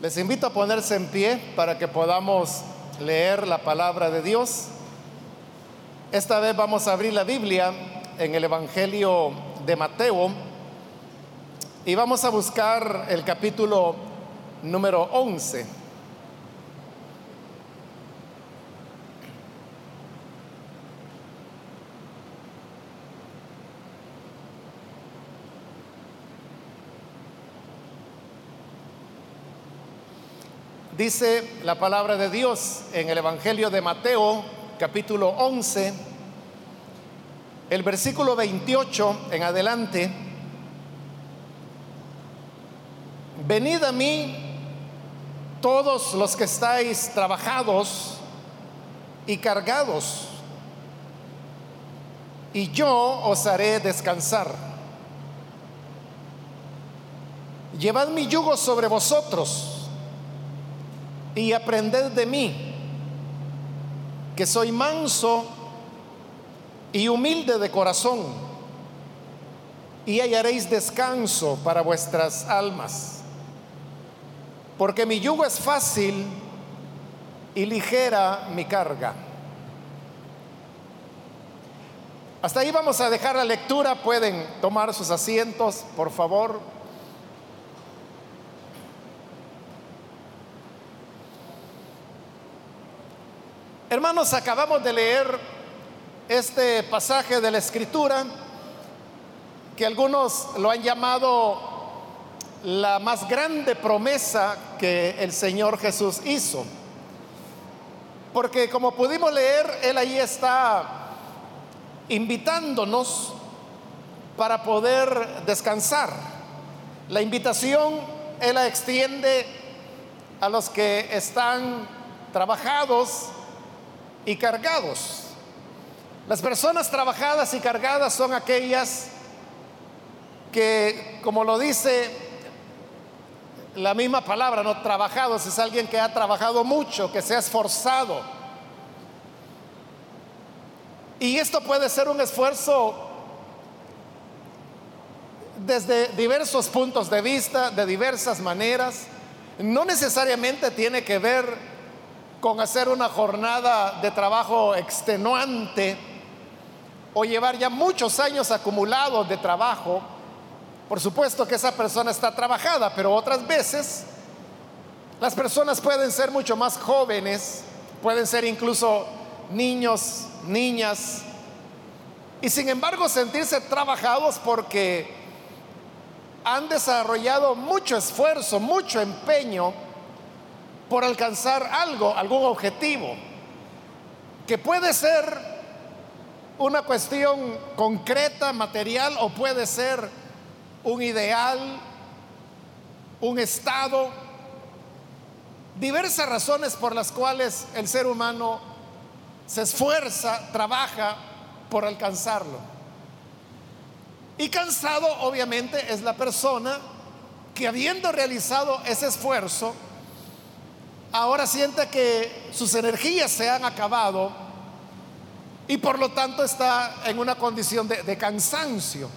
Les invito a ponerse en pie para que podamos leer la palabra de Dios. Esta vez vamos a abrir la Biblia en el Evangelio de Mateo y vamos a buscar el capítulo número 11. Dice la palabra de Dios en el Evangelio de Mateo, capítulo 11, el versículo 28 en adelante. Venid a mí todos los que estáis trabajados y cargados, y yo os haré descansar. Llevad mi yugo sobre vosotros y aprended de mí, que soy manso y humilde de corazón, y hallaréis descanso para vuestras almas, porque mi yugo es fácil y ligera mi carga. Hasta ahí vamos a dejar la lectura, pueden tomar sus asientos, por favor. Hermanos, acabamos de leer este pasaje de la escritura que algunos lo han llamado la más grande promesa que el Señor Jesús hizo. Porque como pudimos leer, Él ahí está invitándonos para poder descansar. La invitación Él la extiende a los que están trabajados, y cargados. Las personas trabajadas y cargadas son aquellas que, como lo dice la misma palabra, no trabajados, es alguien que ha trabajado mucho, que se ha esforzado. Y esto puede ser un esfuerzo desde diversos puntos de vista, de diversas maneras. No necesariamente tiene que ver con hacer una jornada de trabajo extenuante o llevar ya muchos años acumulados de trabajo, por supuesto que esa persona está trabajada, pero otras veces las personas pueden ser mucho más jóvenes, pueden ser incluso niños, niñas, y sin embargo sentirse trabajados porque han desarrollado mucho esfuerzo, mucho empeño por alcanzar algo, algún objetivo, que puede ser una cuestión concreta, material, o puede ser un ideal, un estado, diversas razones por las cuales el ser humano se esfuerza, trabaja por alcanzarlo. Y cansado, obviamente, es la persona que habiendo realizado ese esfuerzo, ahora siente que sus energías se han acabado y por lo tanto está en una condición de, cansancio.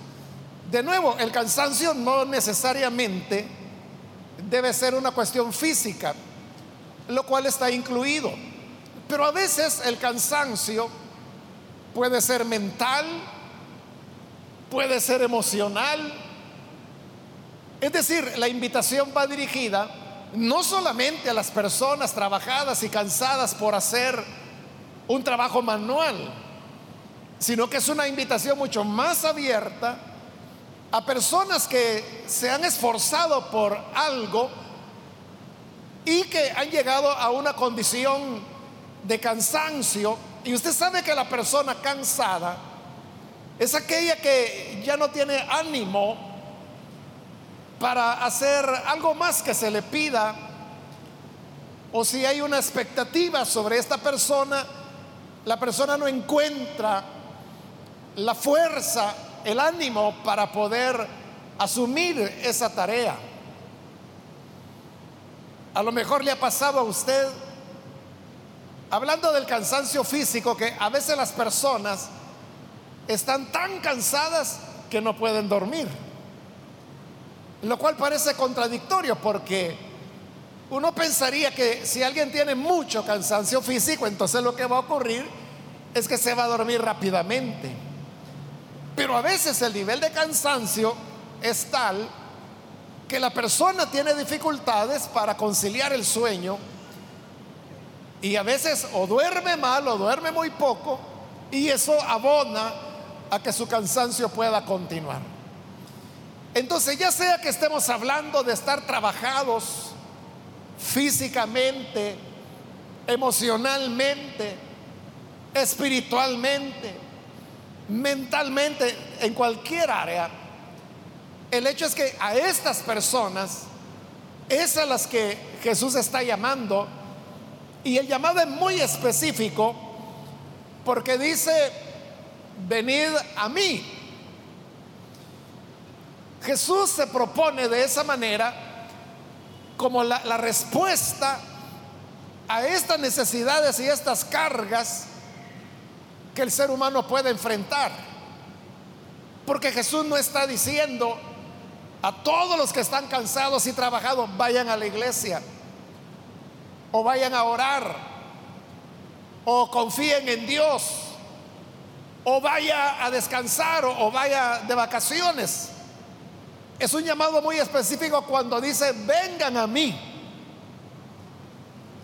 De nuevo, el cansancio no necesariamente debe ser una cuestión física, lo cual está incluido. Pero a veces el cansancio puede ser mental, puede ser emocional. Es decir, la invitación va dirigida no solamente a las personas trabajadas y cansadas por hacer un trabajo manual, sino que es una invitación mucho más abierta a personas que se han esforzado por algo y que han llegado a una condición de cansancio. Y usted sabe que la persona cansada es aquella que ya no tiene ánimo para hacer algo más que se le pida, o si hay una expectativa sobre esta persona, la persona no encuentra la fuerza, el ánimo para poder asumir esa tarea. A lo mejor le ha pasado a usted, hablando del cansancio físico, que a veces las personas están tan cansadas que no pueden dormir. Lo cual parece contradictorio porque Uno pensaría que si alguien tiene mucho cansancio físico, entonces lo que va a ocurrir es que se va a dormir rápidamente. Pero a veces el nivel de cansancio es tal que la persona tiene dificultades para conciliar el sueño y a veces o duerme mal o duerme muy poco y eso abona a que su cansancio pueda continuar. Entonces, ya sea que estemos hablando de estar trabajados físicamente, emocionalmente, espiritualmente, mentalmente, en cualquier área, el hecho es que a estas personas es a las que Jesús está llamando y el llamado es muy específico porque dice, venid a mí. Jesús se propone de esa manera como la, respuesta a estas necesidades y estas cargas que el ser humano puede enfrentar. Porque Jesús no está diciendo a todos los que están cansados y trabajados, vayan a la iglesia o vayan a orar, o confíen en Dios, o vaya a descansar, o, vaya de vacaciones. Es un llamado muy específico cuando dice, vengan a mí.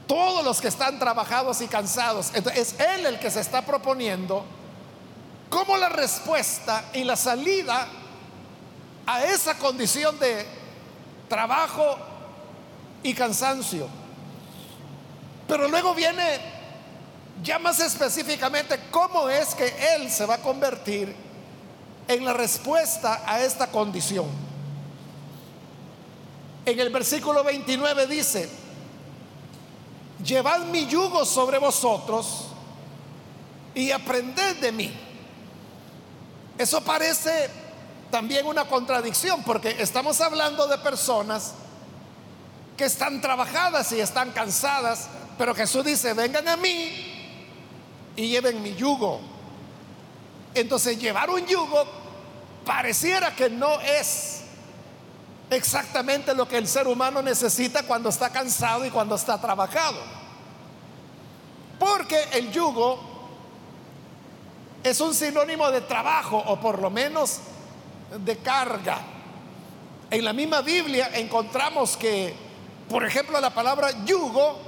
Todos los que están trabajados y cansados. es Él el que se está proponiendo como la respuesta y la salida a esa condición de trabajo y cansancio. Pero luego viene ya más específicamente cómo es que Él se va a convertir en la respuesta a esta condición. En el versículo 29 dice, llevad mi yugo sobre vosotros y aprended de mí. Eso parece también una contradicción porque estamos hablando de personas que están trabajadas y están cansadas, pero Jesús dice, vengan a mí y lleven mi yugo. Entonces llevar un yugo pareciera que no es exactamente lo que el ser humano necesita cuando está cansado y cuando está trabajado. Porque el yugo es un sinónimo de trabajo o por lo menos de carga. En la misma Biblia encontramos que, por ejemplo, la palabra yugo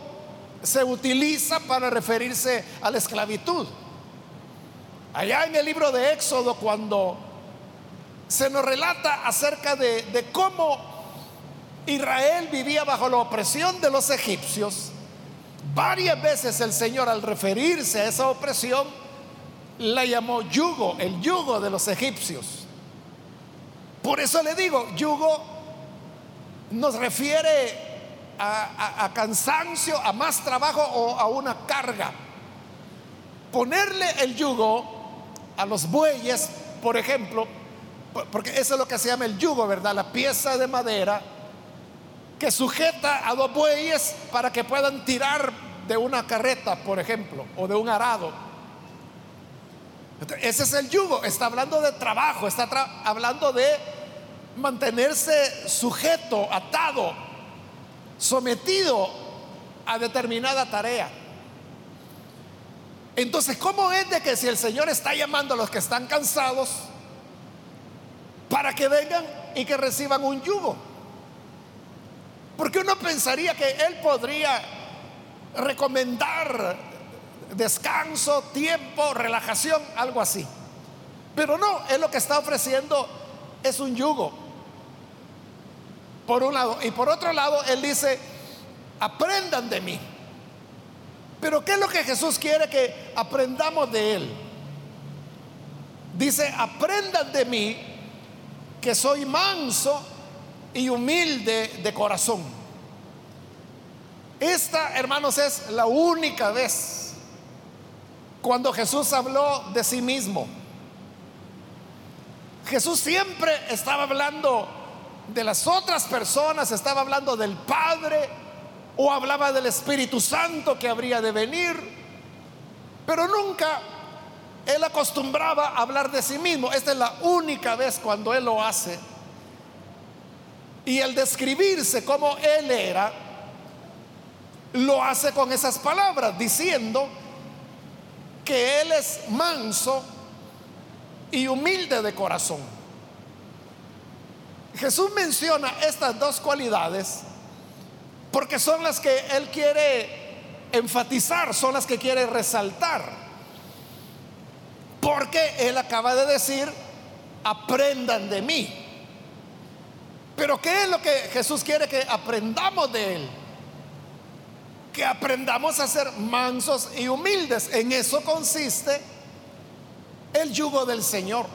se utiliza para referirse a la esclavitud. Allá en el libro de Éxodo, cuando se nos relata acerca de, cómo Israel vivía bajo la opresión de los egipcios, varias veces el Señor al referirse a esa opresión, la llamó yugo, el yugo de los egipcios. Por eso le digo, yugo nos refiere a, cansancio, a más trabajo o a una carga. Ponerle el yugo a los bueyes, por ejemplo, porque eso es lo que se llama el yugo, ¿verdad? La pieza de madera que sujeta a dos bueyes para que puedan tirar de una carreta, por ejemplo, o de un arado. Ese es el yugo, está hablando de trabajo, está hablando de mantenerse sujeto, atado sometido a determinada tarea. Entonces, ¿cómo es de que si el Señor está llamando a los que están cansados para que vengan y que reciban un yugo? Porque uno pensaría que Él podría recomendar descanso, tiempo, relajación, algo así. Pero no, Él lo que está ofreciendo es un yugo por un lado. Y por otro lado, Él dice, aprendan de mí. Pero ¿qué es lo que Jesús quiere que aprendamos de Él? Dice, aprendan de mí que soy manso y humilde de corazón. Esta, hermanos, es la única vez cuando Jesús habló de sí mismo. Jesús siempre estaba hablando de las otras personas, estaba hablando del Padre o hablaba del Espíritu Santo que habría de venir, pero nunca él acostumbraba a hablar de sí mismo. Esta es la única vez cuando él lo hace. Y el describirse como él era, lo hace con esas palabras, diciendo que Él es manso y humilde de corazón. Jesús menciona estas dos cualidades porque son las que Él quiere enfatizar, son las que quiere resaltar. Porque Él acaba de decir, aprendan de mí. Pero ¿qué es lo que Jesús quiere que aprendamos de Él? Que aprendamos a ser mansos y humildes. En eso consiste el yugo del Señor.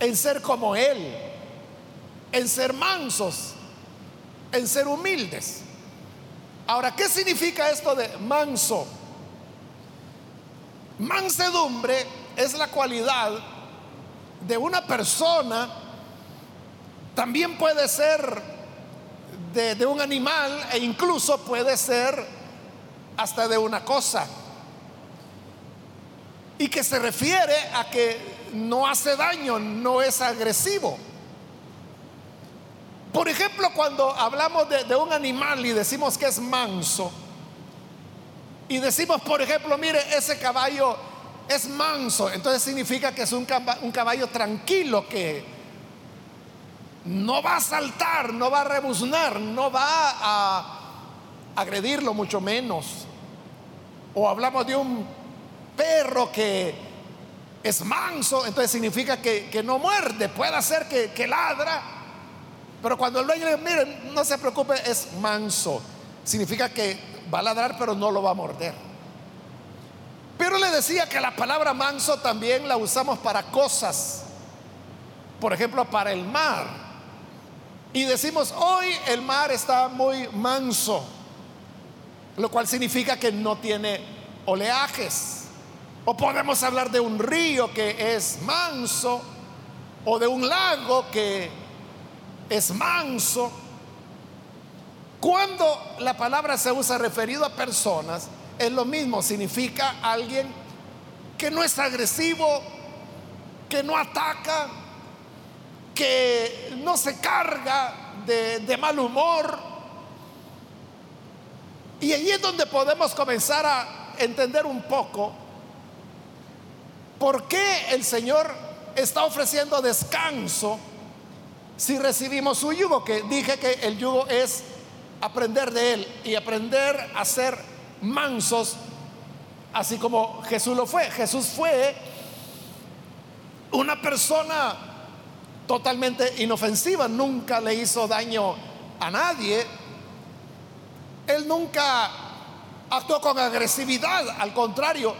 En ser como Él. En ser mansos. En ser humildes. Ahora, ¿qué significa esto de manso? Mansedumbre es la cualidad de una persona también puede ser de, un animal e incluso puede ser hasta de una cosa. Y que se refiere a que no hace daño, no es agresivo. Por ejemplo, cuando hablamos de, un animal y decimos que es manso, y decimos, por ejemplo, mire, ese caballo es manso, entonces significa que es un caballo, un caballo tranquilo que no va a saltar, no va a rebuznar, no va a agredirlo mucho menos. O hablamos de un perro que es manso, entonces significa que, no muerde, puede hacer que, que, ladra, pero cuando el dueño le miren, no se preocupe, es manso, significa que va a ladrar pero no lo va a morder. Pero le decía que la palabra manso también la usamos para cosas, por ejemplo, para el mar. Y decimos, hoy el mar está muy manso, lo cual significa que no tiene oleajes. O podemos hablar de un río que es manso, o de un lago que es manso. Cuando la palabra se usa referido a personas, es lo mismo, significa alguien que no es agresivo, que no ataca, que no se carga de, mal humor. Y allí es donde podemos comenzar a entender un poco por qué el Señor está ofreciendo descanso si recibimos su yugo, que dije que el yugo es aprender de Él y aprender a ser mansos, así como Jesús lo fue. Jesús fue una persona totalmente inofensiva, nunca le hizo daño a nadie. Él nunca actuó con agresividad, al contrario,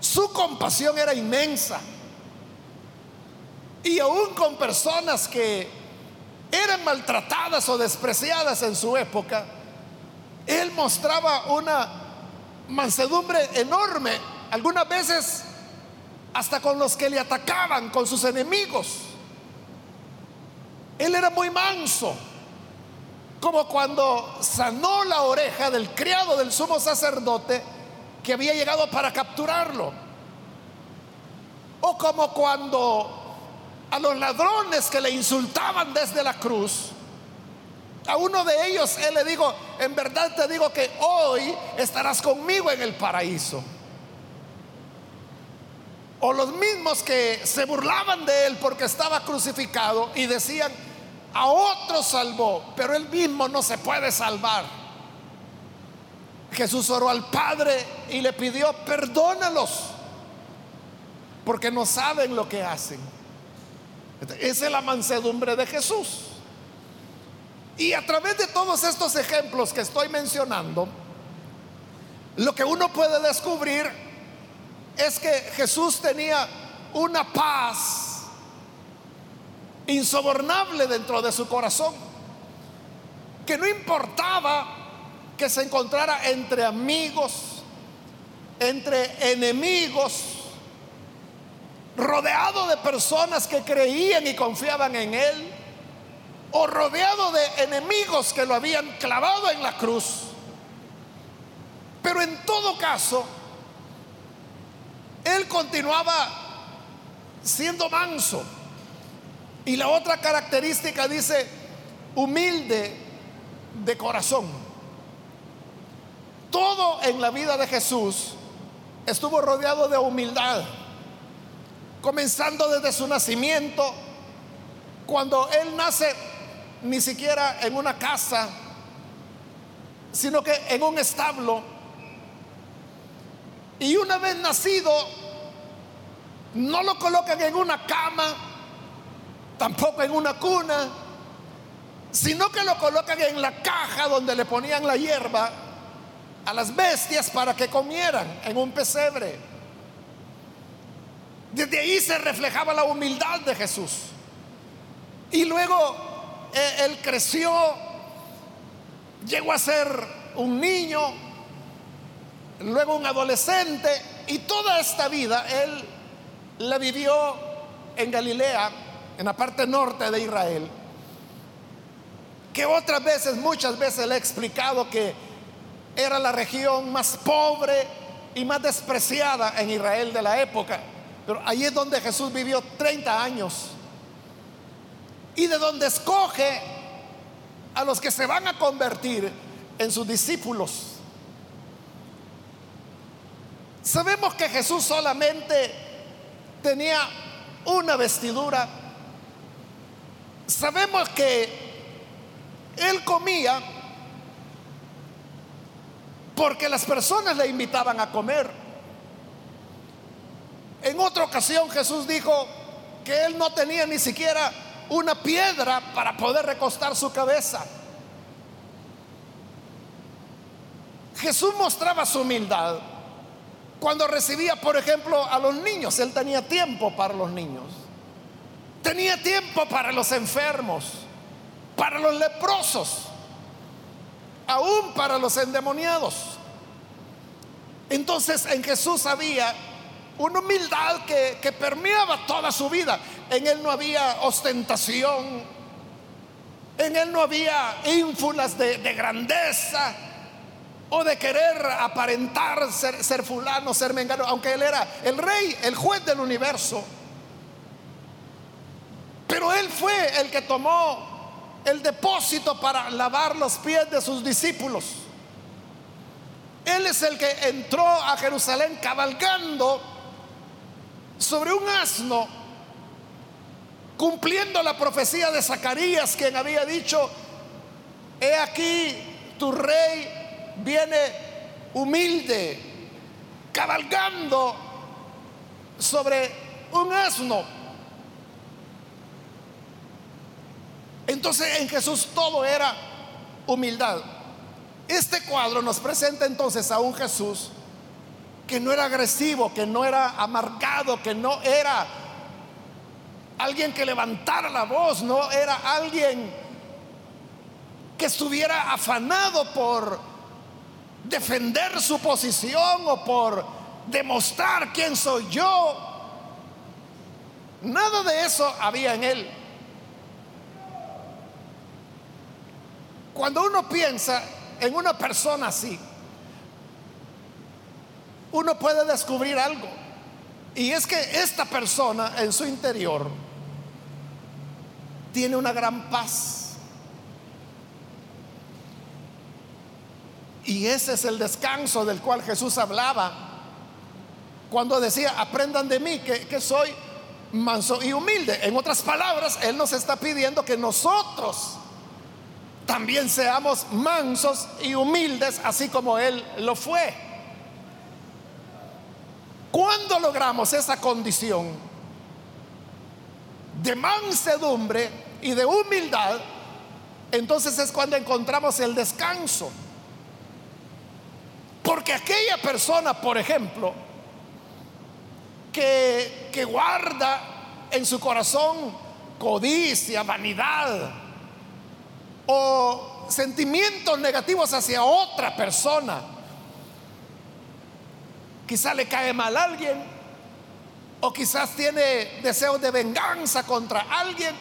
su compasión era inmensa. Y aún con personas que eran maltratadas o despreciadas en su época, él mostraba una mansedumbre enorme, algunas veces hasta con los que le atacaban, con sus enemigos. Él era muy manso, como cuando sanó la oreja del criado del sumo sacerdote que había llegado para capturarlo. O como cuando a los ladrones que le insultaban desde la cruz, a uno de ellos él le dijo, en verdad te digo que hoy estarás conmigo en el paraíso. O los mismos que se burlaban de él porque estaba crucificado y decían, a otro salvó, pero él mismo no se puede salvar. Jesús oró al Padre y le pidió, perdónalos, porque no saben lo que hacen. Esa es la mansedumbre de Jesús. Y a través de todos estos ejemplos que estoy mencionando, lo que uno puede descubrir es que Jesús tenía una paz insobornable dentro de su corazón, que no importaba que se encontrara entre amigos, entre enemigos, rodeado de personas que creían y confiaban en él, o rodeado de enemigos que lo habían clavado en la cruz. Pero en todo caso, él continuaba siendo manso y la otra característica dice humilde de corazón. todo en la vida de Jesús estuvo rodeado de humildad, comenzando desde su nacimiento, cuando Él nace ni siquiera en una casa, sino que en un establo. Y una vez nacido, no lo colocan en una cama, tampoco en una cuna, sino que lo colocan en la caja donde le ponían la hierba a las bestias para que comieran en un pesebre. Desde ahí se reflejaba la humildad de Jesús. Y luego eh, él creció, llegó a ser un niño, luego un adolescente, y toda esta vida él la vivió en Galilea, en la parte norte de Israel, que otras veces, muchas veces le he explicado que era la región más pobre y más despreciada en Israel de la época. Pero ahí es donde Jesús vivió 30 años. Y de donde escoge a los que se van a convertir en sus discípulos. Sabemos que Jesús solamente tenía una vestidura. Sabemos que él comía porque las personas le invitaban a comer. En otra ocasión Jesús dijo que él no tenía ni siquiera una piedra para poder recostar su cabeza. Jesús mostraba su humildad cuando recibía, por ejemplo, a los niños. Él tenía tiempo para los niños. Tenía tiempo para los enfermos, para los leprosos aún para los endemoniados. Entonces en Jesús había una humildad que, permeaba toda su vida. En él no había ostentación, en él no había ínfulas de, grandeza o de querer aparentar ser, ser fulano, ser mengano, aunque él era el rey, el juez del universo. Pero él fue el que tomó el depósito para lavar los pies de sus discípulos. Él es el que entró a Jerusalén cabalgando sobre un asno, cumpliendo la profecía de Zacarías, quien había dicho, he aquí tu rey viene humilde, cabalgando sobre un asno. Entonces en Jesús todo era humildad. Este cuadro nos presenta entonces a un Jesús que no era agresivo, que no era amargado, que no era alguien que levantara la voz, no era alguien que estuviera afanado por defender su posición o por demostrar quién soy yo. Nada de eso había en él. Cuando uno piensa en una persona así, uno puede descubrir algo. Y es que esta persona en su interior tiene una gran paz. Y ese es el descanso del cual Jesús hablaba cuando decía, aprendan de mí que, soy manso y humilde. En otras palabras, Él nos está pidiendo que nosotros también seamos mansos y humildes, así como Él lo fue. Cuando logramos esa condición de mansedumbre y de humildad, entonces es cuando encontramos el descanso. Porque aquella persona, por ejemplo, que, que guarda en su corazón codicia, vanidad, o sentimientos negativos hacia otra persona. Quizá le cae mal a alguien o quizás tiene deseos de venganza contra alguien.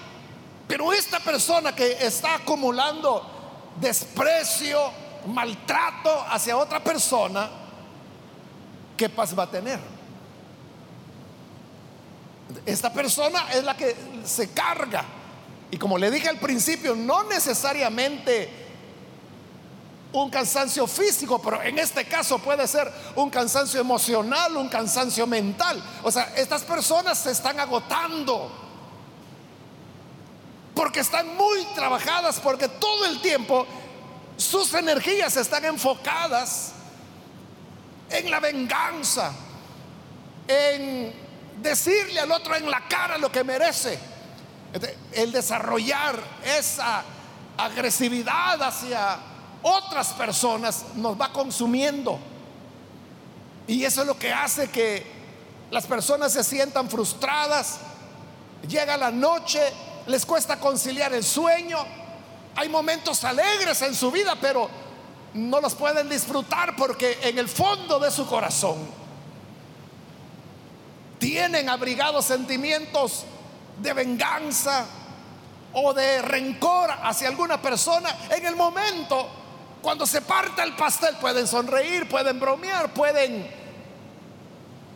Pero esta persona que está acumulando desprecio, maltrato hacia otra persona, ¿qué paz va a tener? Esta persona es la que se carga y como le dije al principio, no necesariamente un cansancio físico, pero en este caso puede ser un cansancio emocional, un cansancio mental. O sea, estas personas se están agotando porque están muy trabajadas, porque todo el tiempo sus energías están enfocadas en la venganza, en decirle al otro en la cara lo que merece, el desarrollar esa agresividad hacia otras personas nos va consumiendo. Y eso es lo que hace que las personas se sientan frustradas. Llega la noche, les cuesta conciliar el sueño. Hay momentos alegres en su vida, pero no los pueden disfrutar porque en el fondo de su corazón tienen abrigados sentimientos de venganza o de rencor hacia alguna persona. En el momento cuando se parte el pastel pueden sonreír, pueden bromear, pueden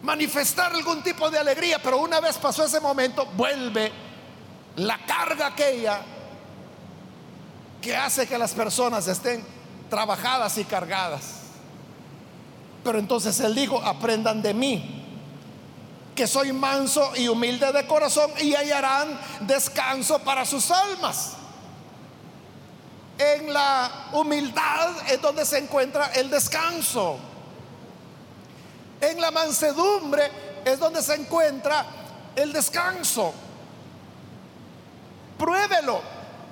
manifestar algún tipo de alegría, pero una vez pasó ese momento, vuelve la carga aquella que hace que las personas estén trabajadas y cargadas. Pero entonces él dijo, aprendan de mí, que soy manso y humilde de corazón, y hallarán descanso para sus almas. En la humildad es donde se encuentra el descanso. En la mansedumbre es donde se encuentra el descanso. Pruébelo.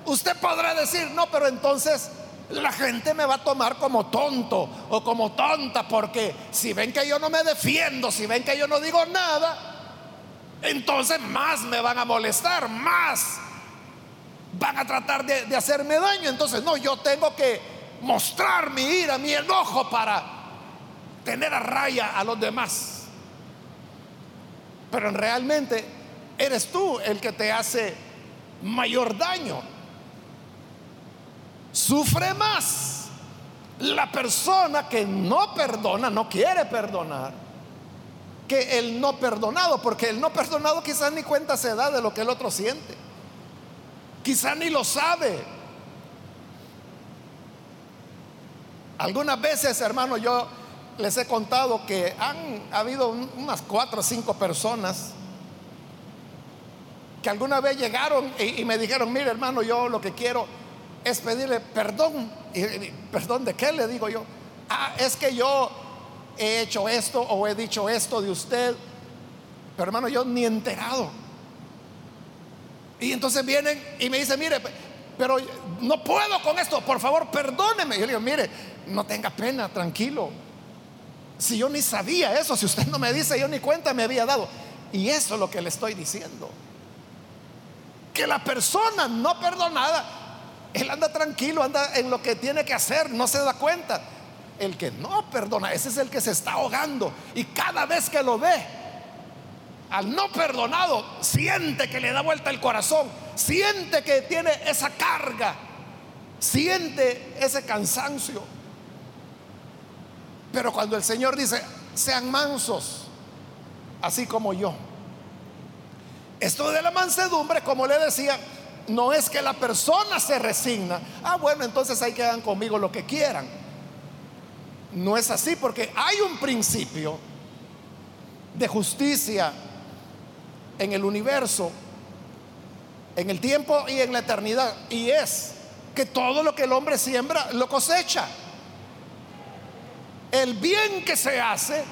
Usted podrá decir, no, pero entonces la gente me va a tomar como tonto o como tonta porque si ven que yo no me defiendo, si ven que yo no digo nada, entonces más me van a molestar, más van a tratar de, hacerme daño. Entonces, no, yo tengo que mostrar mi ira, mi enojo para tener a raya a los demás. Pero realmente eres tú el que te hace mayor daño. Sufre más la persona que no perdona, no quiere perdonar, que el no perdonado, porque el no perdonado quizás ni cuenta se da de lo que el otro siente. Quizá ni lo sabe. Algunas veces, hermano, yo les he contado que han habido unas cuatro o cinco personas que alguna vez llegaron y, me dijeron, mire hermano, yo lo que quiero es pedirle perdón. ¿Perdón de qué? Le digo yo. Ah, es que yo he hecho esto o he dicho esto de usted. Pero hermano, yo ni enterado. Y entonces vienen y me dicen, mire, pero no puedo con esto, por favor, perdóneme. Yo le digo, mire, no tenga pena, tranquilo. Si yo ni sabía eso, si usted no me dice, yo ni cuenta me había dado. Y eso es lo que le estoy diciendo. Que la persona no perdonada, él anda tranquilo, anda en lo que tiene que hacer, no se da cuenta. El que no perdona, ese es el que se está ahogando. Y cada vez que lo ve, al no perdonado, siente que le da vuelta el corazón, siente que tiene esa carga, siente ese cansancio. Pero cuando el Señor dice, sean mansos, así como yo. Esto de la mansedumbre, como le decía, no es que la persona se resigna. Ah, bueno, entonces ahí quedan conmigo lo que quieran. No es así porque hay un principio de justicia en el universo, en el tiempo y en la eternidad. Y es que todo lo que el hombre siembra lo cosecha. El bien que se hace,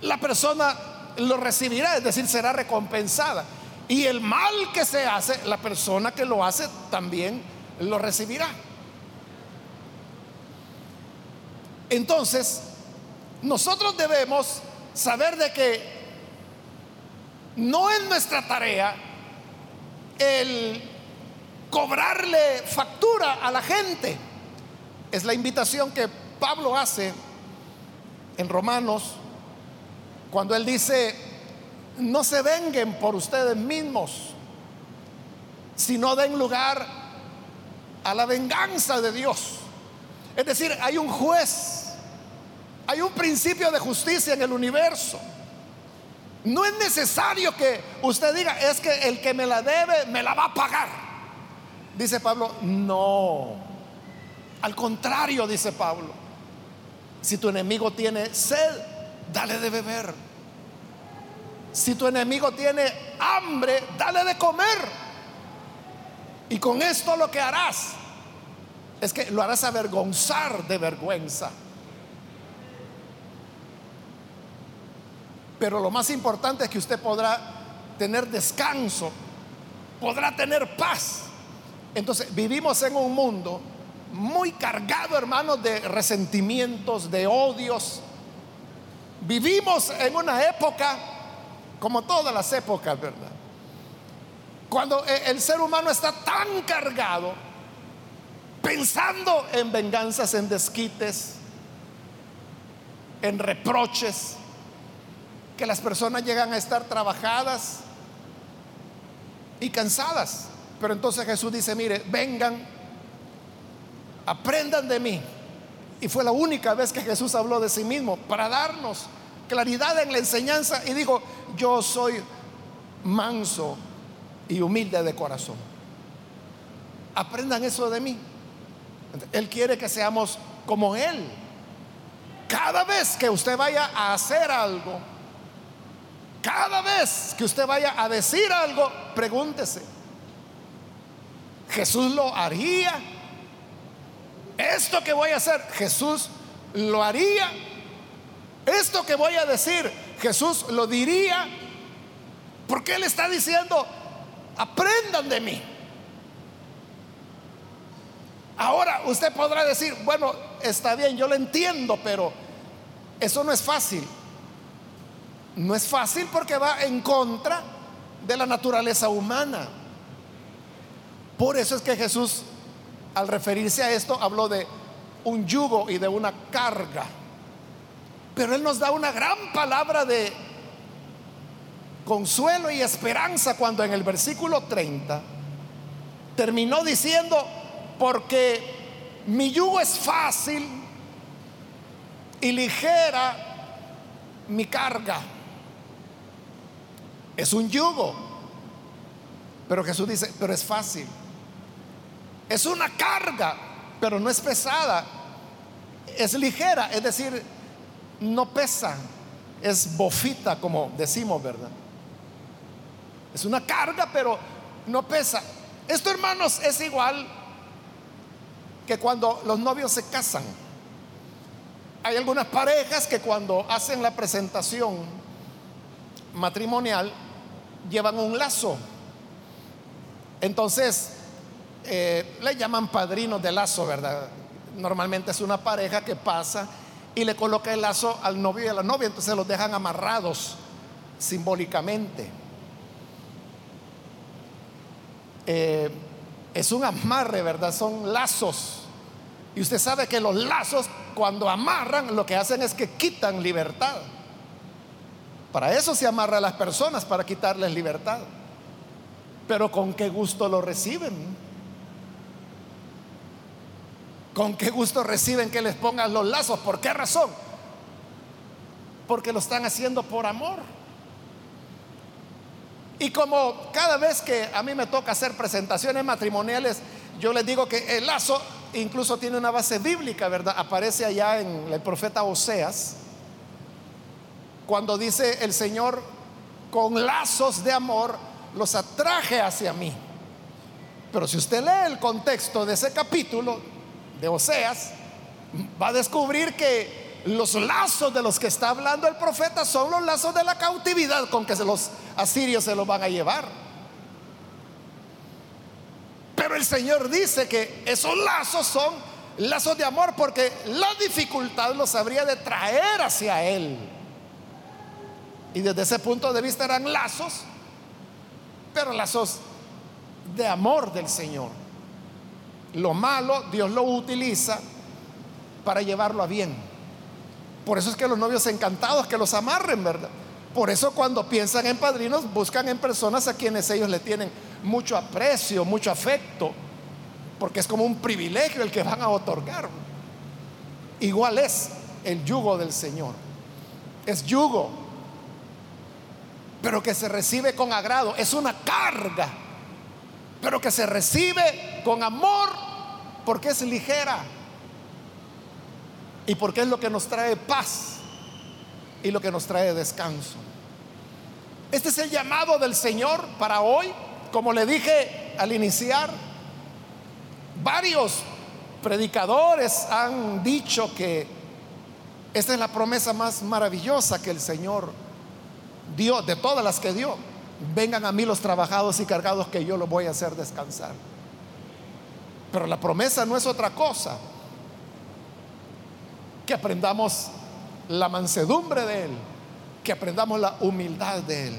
la persona lo recibirá, es decir, será recompensada. Y el mal que se hace, la persona que lo hace también lo recibirá. Entonces, nosotros debemos saber de que no es nuestra tarea el cobrarle factura a la gente. Es la invitación que Pablo hace en Romanos cuando él dice, no se venguen por ustedes mismos, sino den lugar a la venganza de Dios. Es decir, hay un juez, hay un principio de justicia en el universo. No es necesario que usted diga, es que el que me la debe me la va a pagar. Dice Pablo, no. Al contrario, dice Pablo, si tu enemigo tiene sed, dale de beber. Si tu enemigo tiene hambre, dale de comer. Y con esto lo que harás es que lo harás avergonzar de vergüenza. Pero lo más importante es que usted podrá tener descanso, podrá tener paz. Entonces vivimos en un mundo muy cargado, hermanos, de resentimientos, de odios. Vivimos en una época, como todas las épocas, ¿verdad? Cuando e, el ser humano está tan cargado, pensando en venganzas, en desquites, en reproches, que las personas llegan a estar trabajadas y cansadas. Pero entonces Jesús dice, mire, vengan, aprendan de mí. Y fue la única vez que Jesús habló de sí mismo para darnos claridad en la enseñanza y dijo, yo soy manso y humilde de corazón. Aprendan eso de mí. Él quiere que seamos como Él. Cada vez que usted vaya a hacer algo, cada vez que usted vaya a decir algo, pregúntese, ¿Jesús lo haría? Esto que voy a hacer, Jesús lo haría. Esto que voy a decir, Jesús lo diría. Porque Él está diciendo, aprendan de mí. Ahora usted podrá decir, bueno, está bien, yo lo entiendo, pero eso no es fácil. No es fácil porque va en contra de la naturaleza humana. Por eso es que Jesús, al referirse a esto, habló de un yugo y de una carga. Pero Él nos da una gran palabra de consuelo y esperanza cuando en el versículo 30 terminó diciendo, porque mi yugo es fácil y ligera mi carga. Es un yugo. Pero Jesús dice, pero es fácil. Es una carga, pero no es pesada. Es ligera, es decir, no pesa. Es bofita, como decimos, ¿verdad? Es una carga, pero no pesa. Esto, hermanos, es igual que cuando los novios se casan. Hay algunas parejas que cuando hacen la presentación matrimonial llevan un lazo. Entonces, eh, le llaman padrinos de lazo, ¿verdad? Normalmente es una pareja que pasa y le coloca el lazo al novio y a la novia, entonces los dejan amarrados simbólicamente. Eh, es un amarre, ¿verdad? Son lazos. Y usted sabe que los lazos, cuando amarran, lo que hacen es que quitan libertad. Para eso se amarra a las personas, para quitarles libertad. Pero con qué gusto lo reciben. ¿Con qué gusto reciben que les pongan los lazos? ¿Por qué razón? Porque lo están haciendo por amor. Y como cada vez que a mí me toca hacer presentaciones matrimoniales, yo les digo que el lazo incluso tiene una base bíblica, ¿verdad? Aparece allá en el profeta Oseas, cuando dice el Señor, con lazos de amor los atraje hacia mí. Pero si usted lee el contexto de ese capítulo de Oseas, va a descubrir que los lazos de los que está hablando el profeta son los lazos de la cautividad con que los asirios se los van a llevar. Pero el Señor dice que esos lazos son lazos de amor porque la dificultad los habría de traer hacia Él. Y desde ese punto de vista eran lazos, pero lazos de amor del Señor. Lo malo Dios lo utiliza para llevarlo a bien. Por eso es que los novios encantados que los amarren, ¿verdad? Por eso cuando piensan en padrinos buscan en personas a quienes ellos le tienen mucho aprecio, mucho afecto, porque es como un privilegio el que van a otorgar. Igual es el yugo del Señor. Es yugo, pero que se recibe con agrado. Es una carga, pero que se recibe con amor porque es ligera. y porque es lo que nos trae paz y lo que nos trae descanso. Este es el llamado del Señor para hoy, como le dije al iniciar, varios predicadores han dicho que esta es la promesa más maravillosa que el Señor dio, de todas las que dio. Vengan a mí los trabajados y cargados que yo los voy a hacer descansar. Pero la promesa no es otra cosa que aprendamos la mansedumbre de Él, que aprendamos la humildad de Él.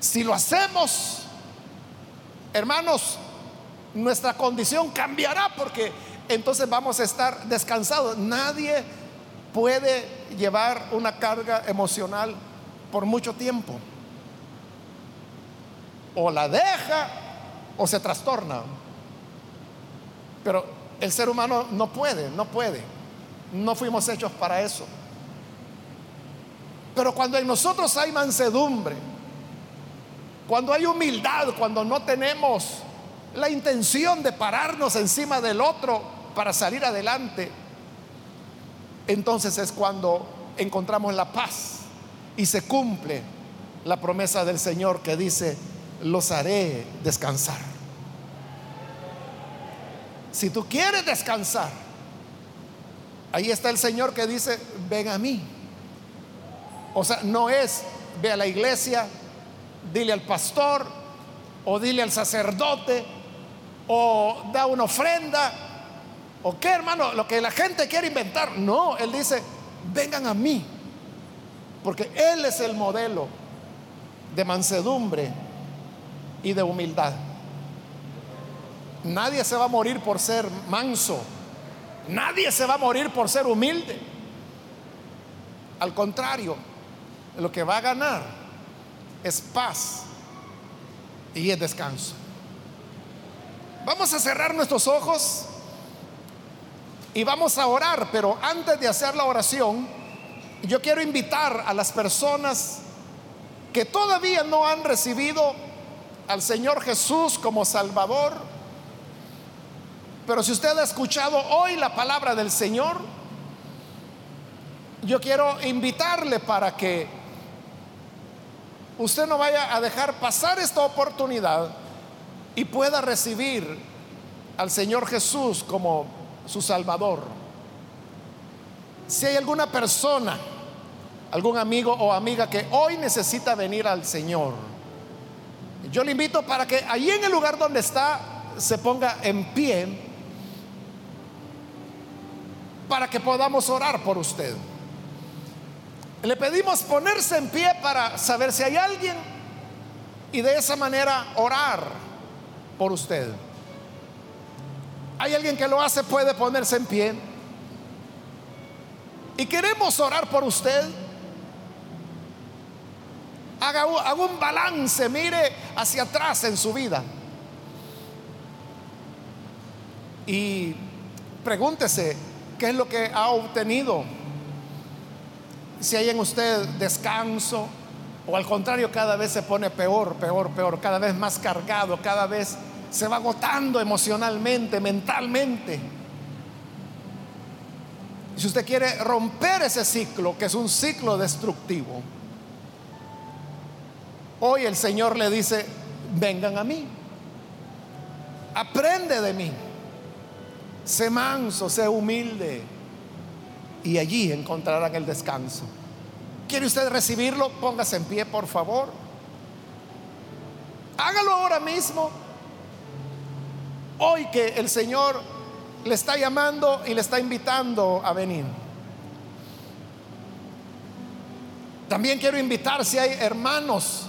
Si lo hacemos, hermanos, nuestra condición cambiará porque entonces vamos a estar descansados. Nadie puede llevar una carga emocional por mucho tiempo. O la deja o se trastorna. Pero el ser humano no puede, no puede. No fuimos hechos para eso. Pero cuando en nosotros hay mansedumbre, cuando hay humildad, cuando no tenemos la intención de pararnos encima del otro para salir adelante, entonces es cuando encontramos la paz y se cumple la promesa del Señor que dice, los haré descansar. Si tú quieres descansar, ahí está el Señor que dice, ven a mí. O sea, no es, ve a la iglesia, dile al pastor o dile al sacerdote o da una ofrenda o qué hermano, lo que la gente quiere inventar. No, él dice, vengan a mí, porque Él es el modelo de mansedumbre y de humildad. Nadie se va a morir por ser manso, nadie se va a morir por ser humilde. Al contrario, lo que va a ganar es paz y es descanso. Vamos a cerrar nuestros ojos y vamos a orar, pero antes de hacer la oración, yo quiero invitar a las personas que todavía no han recibido al Señor Jesús como Salvador, pero si usted ha escuchado hoy la palabra del Señor, yo quiero invitarle para que usted no vaya a dejar pasar esta oportunidad y pueda recibir al Señor Jesús como su Salvador. Si hay alguna persona, algún amigo o amiga que hoy necesita venir al Señor, yo le invito para que allí en el lugar donde está se ponga en pie para que podamos orar por usted. Le pedimos ponerse en pie para saber si hay alguien y de esa manera orar por usted. ¿Hay alguien que lo hace? Puede ponerse en pie. Y queremos orar por usted. Haga, un balance, mire hacia atrás en su vida. Y pregúntese qué es lo que ha obtenido si hay en usted descanso o al contrario cada vez se pone peor, peor, peor, cada vez más cargado, cada vez se va agotando emocionalmente, mentalmente. Si usted quiere romper ese ciclo, que es un ciclo destructivo, hoy el Señor le dice, vengan a mí, aprende de mí, sé manso, sé humilde, y allí encontrarán el descanso. ¿Quiere usted recibirlo? Póngase en pie, por favor. Hágalo ahora mismo. Hoy que el Señor le está llamando y le está invitando a venir. También quiero invitar si hay hermanos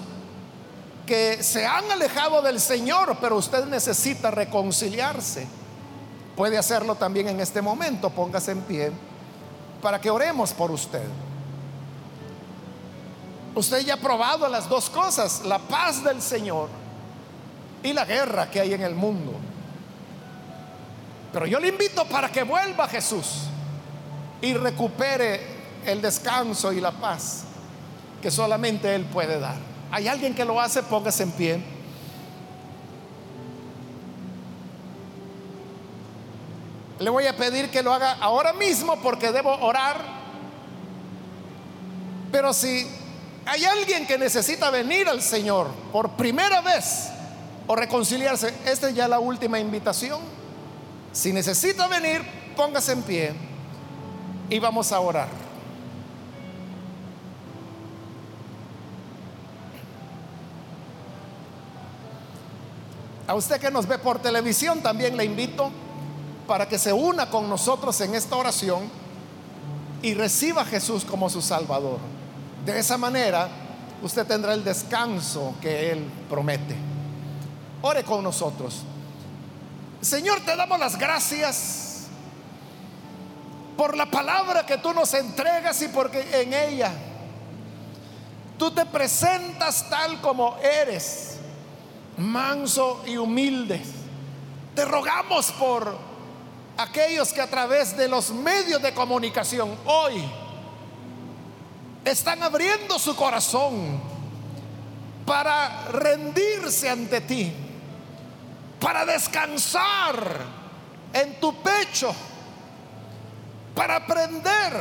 que se han alejado del Señor, pero usted necesita reconciliarse. Puede hacerlo también en este momento. Póngase en pie para que oremos por usted. Usted ya ha probado las dos cosas, la paz del Señor y la guerra que hay en el mundo. Pero yo le invito para que vuelva Jesús y recupere el descanso y la paz que solamente Él puede dar. ¿Hay alguien que lo hace? Póngase en pie. Le voy a pedir que lo haga ahora mismo porque debo orar. Pero si hay alguien que necesita venir al Señor por primera vez o reconciliarse, esta es ya la última invitación. Si necesita venir, póngase en pie y vamos a orar. A usted que nos ve por televisión también le invito para que se una con nosotros en esta oración y reciba a Jesús como su Salvador. De esa manera usted tendrá el descanso que Él promete. Ore con nosotros. Señor, te damos las gracias por la palabra que tú nos entregas y porque en ella tú te presentas tal como eres, manso y humilde. Te rogamos por aquellos que a través de los medios de comunicación hoy están abriendo su corazón para rendirse ante ti, para descansar en tu pecho, para aprender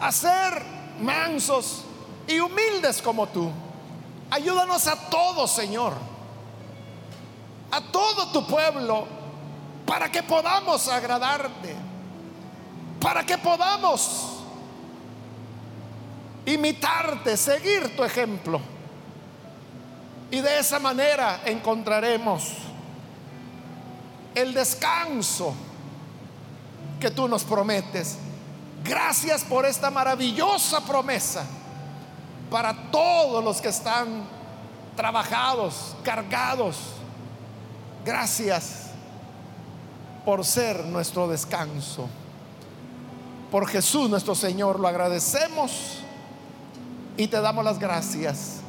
a ser mansos y humildes como tú. Ayúdanos a todos, Señor, a todo tu pueblo para que podamos agradarte, para que podamos imitarte, seguir tu ejemplo. Y de esa manera encontraremos el descanso que tú nos prometes. Gracias por esta maravillosa promesa para todos los que están trabajados, cargados. Gracias por ser nuestro descanso. Por Jesús nuestro Señor lo agradecemos y te damos las gracias.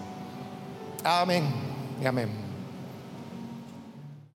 Amén y amén.